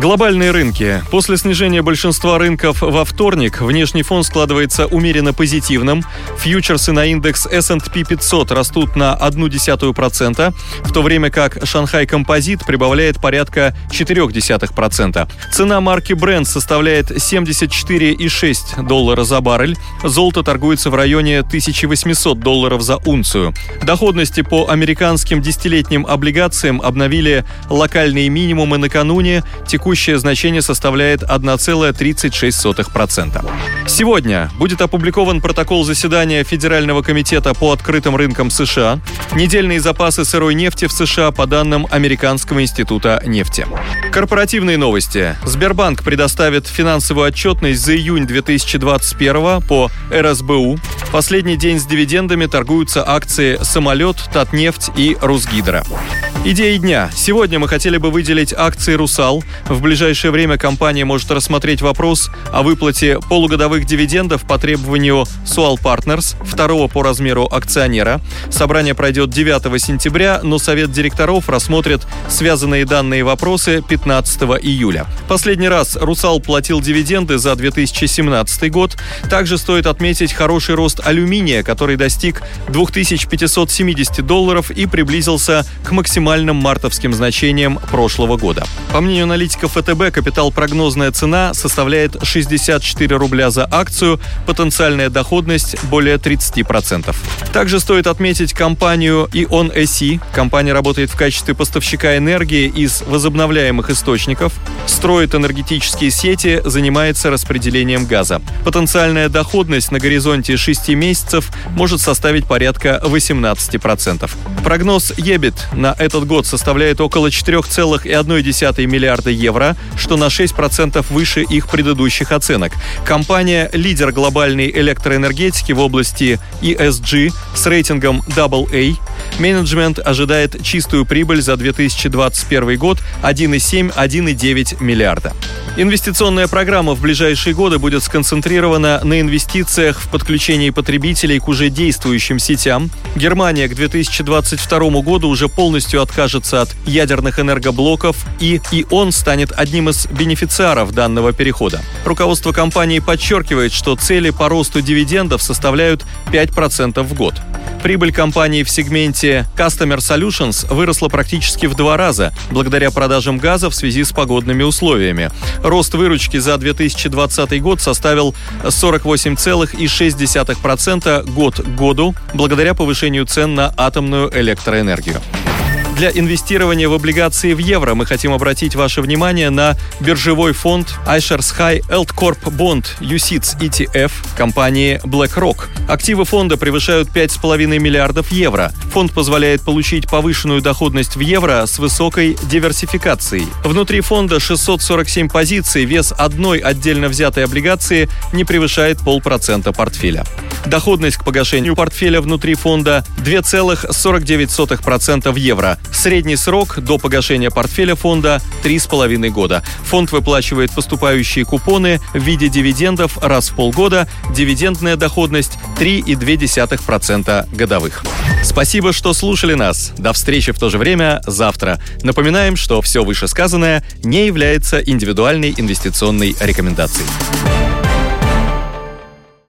Глобальные рынки. После снижения большинства рынков во вторник внешний фон складывается умеренно позитивным. Фьючерсы на индекс S&P 500 растут на 0,1%, в то время как Шанхай Композит прибавляет порядка 0,4%. Цена марки Brent составляет 74,6 доллара за баррель. Золото торгуется в районе 1800 долларов за унцию. Доходности по американским десятилетним облигациям обновили локальные минимумы накануне. Текущий текущее значение составляет 1,36%. Сегодня будет опубликован протокол заседания Федерального комитета по открытым рынкам США, недельные запасы сырой нефти в США по данным Американского института нефти. Корпоративные новости. Сбербанк предоставит финансовую отчетность за июнь 2021 по РСБУ. Последний день с дивидендами торгуются акции «Самолет», «Татнефть» и «Русгидро». Идеи дня. Сегодня мы хотели бы выделить акции «Русал». В ближайшее время компания может рассмотреть вопрос о выплате полугодовых дивидендов по требованию Sual Partners, второго по размеру акционера. Собрание пройдет 9 сентября, но Совет директоров рассмотрит связанные данные вопросы 15 июля. Последний раз «Русал» платил дивиденды за 2017 год. Также стоит отметить хороший рост алюминия, который достиг 2570 долларов и приблизился к максимальному максимальным мартовским значением прошлого года. По мнению аналитиков ВТБ, капитал прогнозная цена составляет 64 рубля за акцию, потенциальная доходность более 30%. Также стоит отметить компанию Ion SE. Компания работает в качестве поставщика энергии из возобновляемых источников, строит энергетические сети, занимается распределением газа. Потенциальная доходность на горизонте 6 месяцев может составить порядка 18%. Прогноз EBIT на этот этот год составляет около 4,1 миллиарда евро, что на 6% выше их предыдущих оценок. Компания – лидер глобальной электроэнергетики в области ESG с рейтингом AA. Менеджмент ожидает чистую прибыль за 2021 год 1,7-1,9 миллиарда. Инвестиционная программа в ближайшие годы будет сконцентрирована на инвестициях в подключение потребителей к уже действующим сетям. Германия к 2022 году уже полностью откажется от ядерных энергоблоков, и ИОН станет одним из бенефициаров данного перехода. Руководство компании подчеркивает, что цели по росту дивидендов составляют 5% в год. Прибыль компании в сегменте Customer Solutions выросла практически в два раза благодаря продажам газа в связи с погодными условиями. Рост выручки за 2020 год составил 48,6% год к году благодаря повышению цен на атомную электроэнергию. Для инвестирования в облигации в евро мы хотим обратить ваше внимание на биржевой фонд iShares High Corp Bond UCITS ETF компании BlackRock. Активы фонда превышают 5,5 миллиардов евро. Фонд позволяет получить повышенную доходность в евро с высокой диверсификацией. Внутри фонда 647 позиций, вес одной отдельно взятой облигации не превышает полпроцента портфеля. Доходность к погашению портфеля внутри фонда 2,49% в евро. Средний срок до погашения портфеля фонда 3,5 года. Фонд выплачивает поступающие купоны в виде дивидендов раз в полгода. Дивидендная доходность 3,2% годовых. Спасибо, что слушали нас. До встречи в то же время завтра. Напоминаем, что все вышесказанное не является индивидуальной инвестиционной рекомендацией.